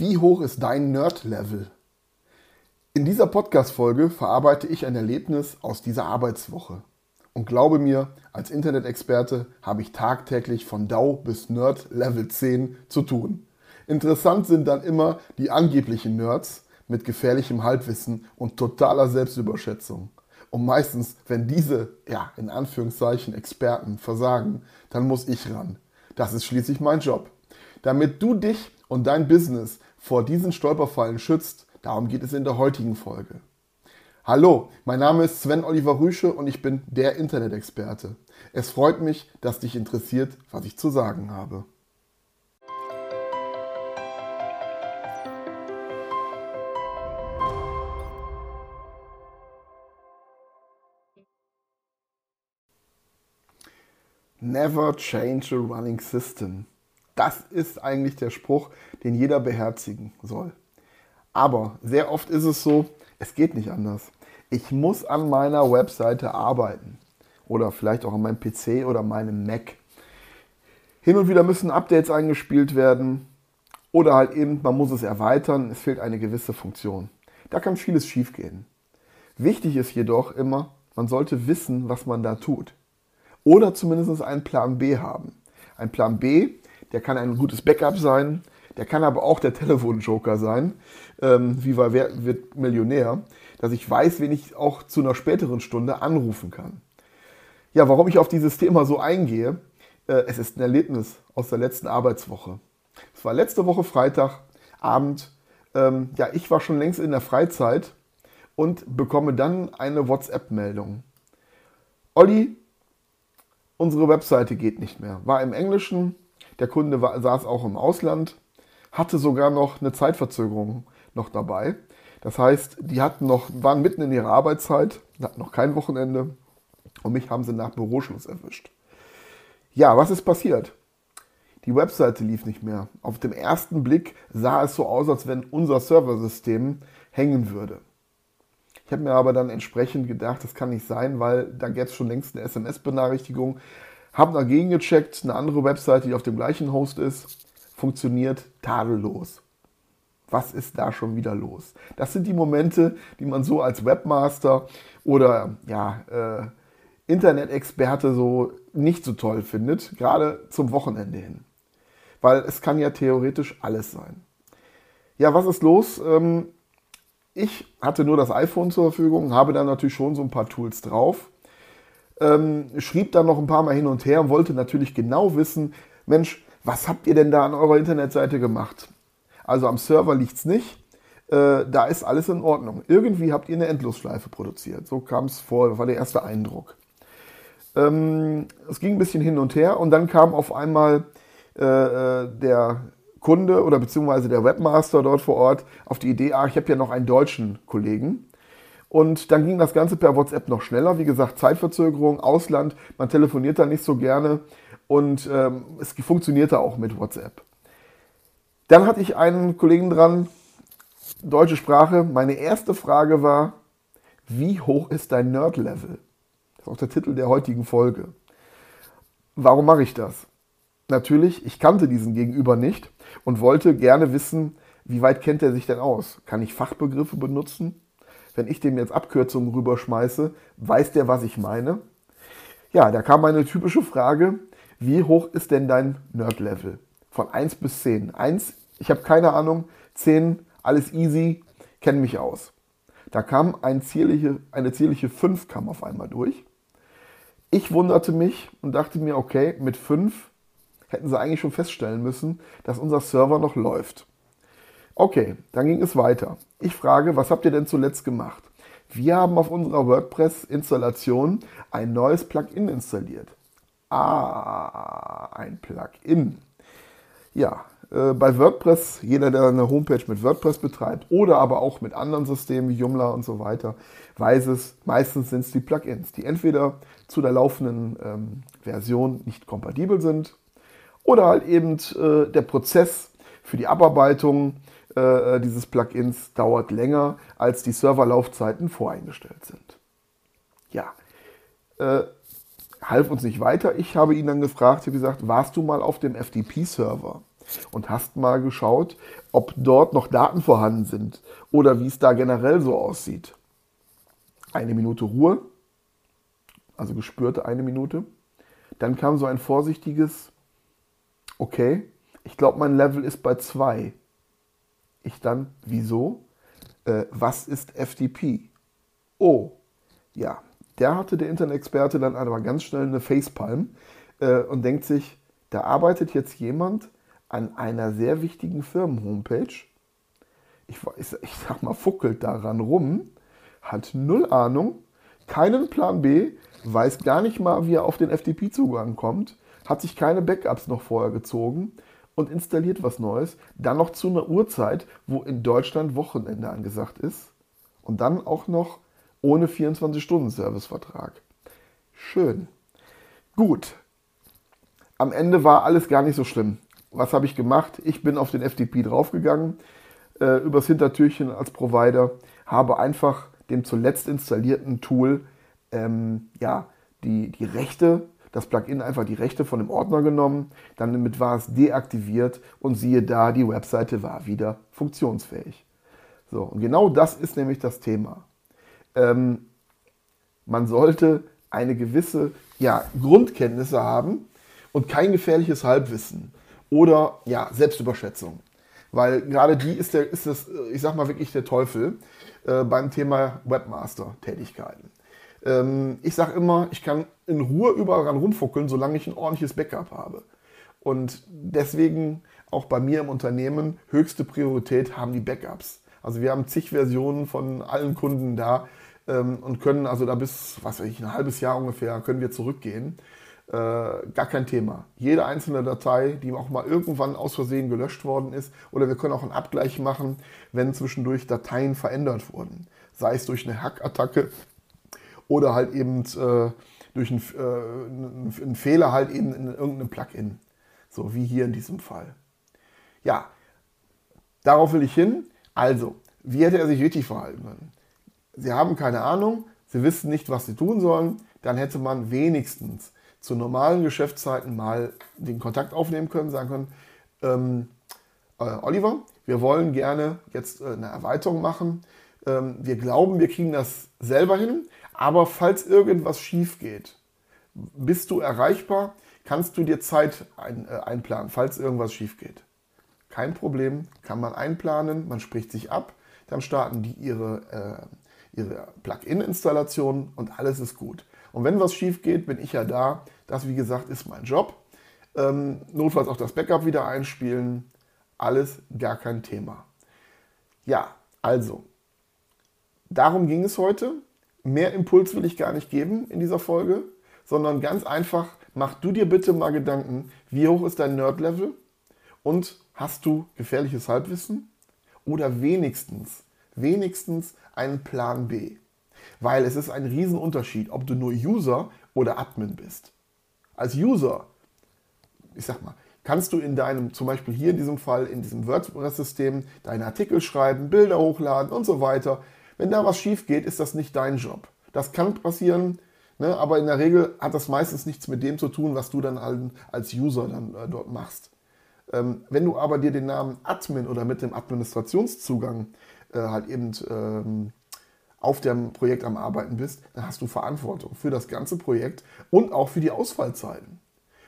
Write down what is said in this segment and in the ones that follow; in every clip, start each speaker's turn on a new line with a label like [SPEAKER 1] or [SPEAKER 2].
[SPEAKER 1] Wie hoch ist dein Nerd-Level? In dieser Podcast-Folge verarbeite ich ein Erlebnis aus dieser Arbeitswoche. Und glaube mir, als Internet-Experte habe ich tagtäglich von DAO bis Nerd Level 10 zu tun. Interessant sind dann immer die angeblichen Nerds mit gefährlichem Halbwissen und totaler Selbstüberschätzung. Und meistens, wenn diese, ja, in Anführungszeichen Experten versagen, dann muss ich ran. Das ist schließlich mein Job. Damit du dich und dein Business vor diesen Stolperfallen schützt, darum geht es in der heutigen Folge. Hallo, mein Name ist Sven Oliver Rüsche und ich bin der Internet-Experte. Es freut mich, dass dich interessiert, was ich zu sagen habe. Never change a running system. Das ist eigentlich der Spruch, den jeder beherzigen soll. Aber sehr oft ist es so, es geht nicht anders. Ich muss an meiner Webseite arbeiten. Oder vielleicht auch an meinem PC oder meinem Mac. Hin und wieder müssen Updates eingespielt werden. Oder halt eben, man muss es erweitern, es fehlt eine gewisse Funktion. Da kann vieles schiefgehen. Wichtig ist jedoch immer, man sollte wissen, was man da tut. Oder zumindest einen Plan B haben. Ein Plan B der kann ein gutes Backup sein, der kann aber auch der Telefonjoker sein, ähm, wie bei Wer wird Millionär, dass ich weiß, wen ich auch zu einer späteren Stunde anrufen kann. Ja, warum ich auf dieses Thema so eingehe, äh, es ist ein Erlebnis aus der letzten Arbeitswoche. Es war letzte Woche Freitagabend. Ähm, ja, ich war schon längst in der Freizeit und bekomme dann eine WhatsApp-Meldung. Olli, unsere Webseite geht nicht mehr. War im Englischen, der Kunde war, saß auch im Ausland, hatte sogar noch eine Zeitverzögerung noch dabei. Das heißt, die hatten noch, waren mitten in ihrer Arbeitszeit, hatten noch kein Wochenende und mich haben sie nach Büroschluss erwischt. Ja, was ist passiert? Die Webseite lief nicht mehr. Auf dem ersten Blick sah es so aus, als wenn unser Serversystem hängen würde. Ich habe mir aber dann entsprechend gedacht, das kann nicht sein, weil da gäbe es schon längst eine SMS-Benachrichtigung. Hab dagegen gecheckt, eine andere Webseite, die auf dem gleichen Host ist, funktioniert tadellos. Was ist da schon wieder los? Das sind die Momente, die man so als Webmaster oder ja, äh, Internet-Experte so nicht so toll findet, gerade zum Wochenende hin. Weil es kann ja theoretisch alles sein. Ja, was ist los? Ähm, ich hatte nur das iPhone zur Verfügung, habe da natürlich schon so ein paar Tools drauf ähm, schrieb dann noch ein paar Mal hin und her und wollte natürlich genau wissen, Mensch, was habt ihr denn da an eurer Internetseite gemacht? Also am Server liegt es nicht, äh, da ist alles in Ordnung. Irgendwie habt ihr eine Endlosschleife produziert. So kam es vor, das war der erste Eindruck. Ähm, es ging ein bisschen hin und her und dann kam auf einmal äh, äh der Kunde oder beziehungsweise der Webmaster dort vor Ort auf die Idee, ah, ich habe ja noch einen deutschen Kollegen. Und dann ging das Ganze per WhatsApp noch schneller. Wie gesagt, Zeitverzögerung, Ausland, man telefoniert da nicht so gerne und ähm, es funktionierte auch mit WhatsApp. Dann hatte ich einen Kollegen dran, deutsche Sprache. Meine erste Frage war, wie hoch ist dein Nerd-Level? Das ist auch der Titel der heutigen Folge. Warum mache ich das? Natürlich, ich kannte diesen Gegenüber nicht und wollte gerne wissen, wie weit kennt er sich denn aus? Kann ich Fachbegriffe benutzen? Wenn ich dem jetzt Abkürzungen rüberschmeiße, weiß der, was ich meine? Ja, da kam meine typische Frage, wie hoch ist denn dein Nerd-Level? Von 1 bis 10. 1, ich habe keine Ahnung, 10, alles easy, kenne mich aus. Da kam ein zierliche, eine zierliche 5 kam auf einmal durch. Ich wunderte mich und dachte mir, okay, mit 5 hätten sie eigentlich schon feststellen müssen, dass unser Server noch läuft. Okay, dann ging es weiter. Ich frage, was habt ihr denn zuletzt gemacht? Wir haben auf unserer WordPress-Installation ein neues Plugin installiert. Ah, ein Plugin. Ja, äh, bei WordPress, jeder, der eine Homepage mit WordPress betreibt oder aber auch mit anderen Systemen wie Joomla und so weiter, weiß es, meistens sind es die Plugins, die entweder zu der laufenden ähm, Version nicht kompatibel sind oder halt eben äh, der Prozess für die Abarbeitung äh, äh, dieses Plugins dauert länger, als die Serverlaufzeiten voreingestellt sind. Ja, äh, half uns nicht weiter. Ich habe ihn dann gefragt, wie gesagt, warst du mal auf dem FTP-Server? und hast mal geschaut, ob dort noch Daten vorhanden sind oder wie es da generell so aussieht. Eine Minute Ruhe, also gespürte eine Minute. Dann kam so ein vorsichtiges, okay, ich glaube, mein Level ist bei zwei. Ich dann, wieso? Äh, was ist FTP? Oh, ja, der hatte der Internet-Experte dann aber ganz schnell eine Facepalm äh, und denkt sich, da arbeitet jetzt jemand an einer sehr wichtigen Firmen-Homepage. Ich, ich, ich sag mal, fuckelt daran rum, hat null Ahnung, keinen Plan B, weiß gar nicht mal, wie er auf den FTP-Zugang kommt, hat sich keine Backups noch vorher gezogen und installiert was Neues, dann noch zu einer Uhrzeit, wo in Deutschland Wochenende angesagt ist und dann auch noch ohne 24-Stunden-Servicevertrag. Schön. Gut. Am Ende war alles gar nicht so schlimm. Was habe ich gemacht? Ich bin auf den FTP draufgegangen, äh, übers Hintertürchen als Provider, habe einfach dem zuletzt installierten Tool ähm, ja, die, die Rechte, das Plugin einfach die Rechte von dem Ordner genommen, dann damit war es deaktiviert und siehe da, die Webseite war wieder funktionsfähig. So, und genau das ist nämlich das Thema. Ähm, man sollte eine gewisse ja, Grundkenntnisse haben und kein gefährliches Halbwissen oder ja, Selbstüberschätzung. Weil gerade die ist, der, ist das, ich sag mal wirklich der Teufel äh, beim Thema Webmaster-Tätigkeiten. Ähm, ich sage immer, ich kann in Ruhe überall ran rumfuckeln, solange ich ein ordentliches Backup habe. Und deswegen auch bei mir im Unternehmen höchste Priorität haben die Backups. Also wir haben zig Versionen von allen Kunden da ähm, und können also da bis, was weiß ich, ein halbes Jahr ungefähr können wir zurückgehen. Äh, gar kein Thema. Jede einzelne Datei, die auch mal irgendwann aus Versehen gelöscht worden ist, oder wir können auch einen Abgleich machen, wenn zwischendurch Dateien verändert wurden. Sei es durch eine Hackattacke oder halt eben äh, durch einen, äh, einen, Fehler halt eben in irgendeinem Plugin. So wie hier in diesem Fall. Ja, darauf will ich hin. Also, wie hätte er sich richtig verhalten können? Sie haben keine Ahnung, Sie wissen nicht, was Sie tun sollen, dann hätte man wenigstens zu normalen Geschäftszeiten mal den Kontakt aufnehmen können, sagen können, ähm, äh, Oliver, wir wollen gerne jetzt äh, eine Erweiterung machen. Ähm, wir glauben, wir kriegen das selber hin, aber falls irgendwas schief geht, bist du erreichbar, kannst du dir Zeit ein, äh, einplanen, falls irgendwas schief geht. Kein Problem, kann man einplanen, man spricht sich ab, dann starten die ihre, äh, ihre Plugin-Installation und alles ist gut. Und wenn was schief geht, bin ich ja da. Das, wie gesagt, ist mein Job. Ähm, notfalls auch das Backup wieder einspielen. Alles gar kein Thema. Ja, also, darum ging es heute. Mehr Impuls will ich gar nicht geben in dieser Folge, sondern ganz einfach, mach du dir bitte mal Gedanken, wie hoch ist dein Nerd-Level und hast du gefährliches Halbwissen oder wenigstens, wenigstens einen Plan B. Weil es ist ein Riesenunterschied, ob du nur User oder Admin bist. Als User, ich sag mal, kannst du in deinem, zum Beispiel hier in diesem Fall, in diesem WordPress-System, deine Artikel schreiben, Bilder hochladen und so weiter. Wenn da was schief geht, ist das nicht dein Job. Das kann passieren, ne, aber in der Regel hat das meistens nichts mit dem zu tun, was du dann als User dann äh, dort machst. Ähm, wenn du aber dir den Namen Admin oder mit dem Administrationszugang äh, halt eben ähm, auf dem Projekt am Arbeiten bist, dann hast du Verantwortung für das ganze Projekt und auch für die Ausfallzeiten.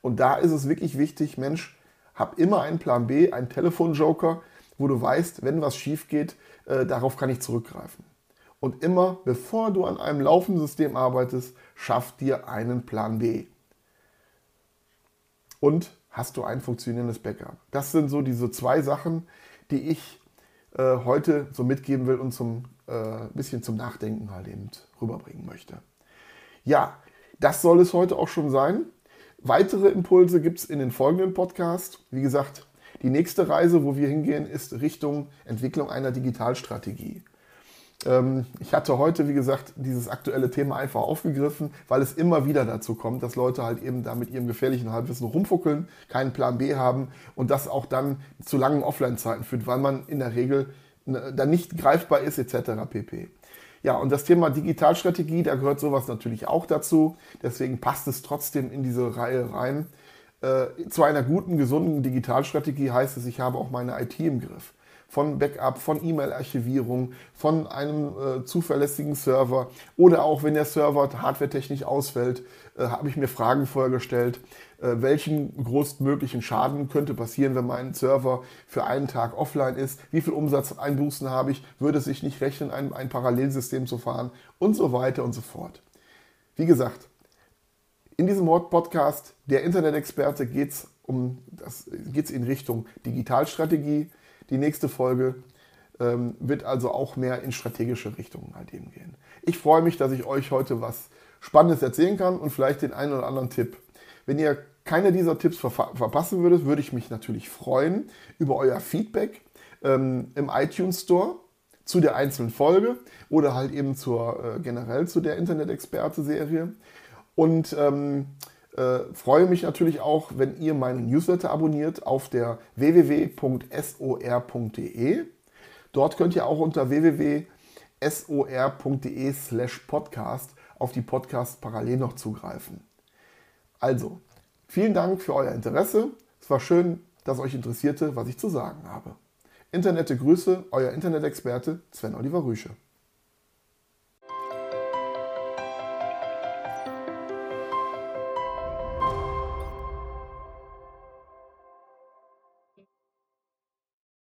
[SPEAKER 1] Und da ist es wirklich wichtig, Mensch, hab immer einen Plan B, einen Telefonjoker, wo du weißt, wenn was schief geht, äh, darauf kann ich zurückgreifen. Und immer, bevor du an einem laufenden System arbeitest, schaff dir einen Plan B. Und hast du ein funktionierendes Backup. Das sind so diese zwei Sachen, die ich äh, heute so mitgeben will und zum äh, bisschen zum Nachdenken halt eben rüberbringen möchte. Ja, das soll es heute auch schon sein. Weitere Impulse gibt es in den folgenden Podcasts. Wie gesagt, die nächste Reise, wo wir hingehen, ist Richtung Entwicklung einer Digitalstrategie. Ähm, ich hatte heute, wie gesagt, dieses aktuelle Thema einfach aufgegriffen, weil es immer wieder dazu kommt, dass Leute halt eben da mit ihrem gefährlichen Halbwissen rumfuckeln, keinen Plan B haben und das auch dann zu langen Offline-Zeiten führt, weil man in der Regel ne, dann nicht greifbar ist, etc. pp. Ja, und das Thema Digitalstrategie, da gehört sowas natürlich auch dazu. Deswegen passt es trotzdem in diese Reihe rein. Äh, zu einer guten, gesunden Digitalstrategie heißt es, ich habe auch meine IT im Griff. Von Backup, von E-Mail-Archivierung, von einem äh, zuverlässigen Server oder auch wenn der Server hardwaretechnisch ausfällt, äh, habe ich mir Fragen vorher gestellt, äh, welchen größtmöglichen Schaden könnte passieren, wenn mein Server für einen Tag offline ist, wie viel Umsatzeinbußen habe ich, würde es sich nicht rechnen, ein, ein Parallelsystem zu fahren und so weiter und so fort. Wie gesagt, in diesem Podcast der Internet-Experte geht es um in Richtung Digitalstrategie. Die nächste Folge ähm, wird also auch mehr in strategische Richtungen halt eben gehen. Ich freue mich, dass ich euch heute was Spannendes erzählen kann und vielleicht den einen oder anderen Tipp. Wenn ihr keine dieser Tipps verpassen würdet, würde ich mich natürlich freuen über euer Feedback ähm, im iTunes Store zu der einzelnen Folge oder halt eben zur äh, generell zu der Internet-Experte-Serie. Und ähm, äh, freue mich natürlich auch, wenn ihr meinen Newsletter abonniert auf der www.sor.de. Dort könnt ihr auch unter www.sor.de slash podcast auf die Podcasts parallel noch zugreifen. Also, vielen Dank für euer Interesse. Es war schön, dass euch interessierte, was ich zu sagen habe. Internette Grüße, euer Internet-Experte Sven Oliver Rüsche.